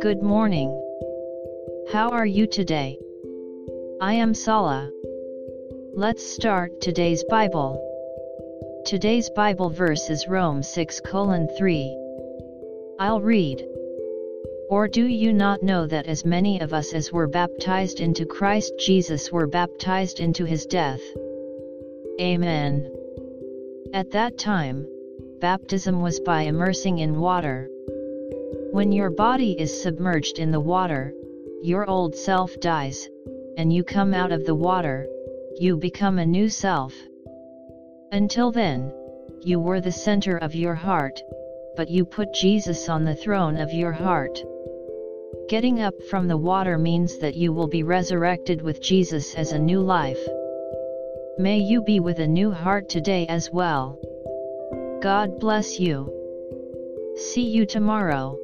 Good morning. How are you today? I am Sala. Let's start today's Bible. Today's Bible verse is Rome 6 3. I'll read. Or do you not know that as many of us as were baptized into Christ Jesus were baptized into his death? Amen. At that time, baptism was by immersing in water. When your body is submerged in the water, your old self dies, and you come out of the water, you become a new self. Until then, you were the center of your heart, but you put Jesus on the throne of your heart. Getting up from the water means that you will be resurrected with Jesus as a new life. May you be with a new heart today as well. God bless you. See you tomorrow.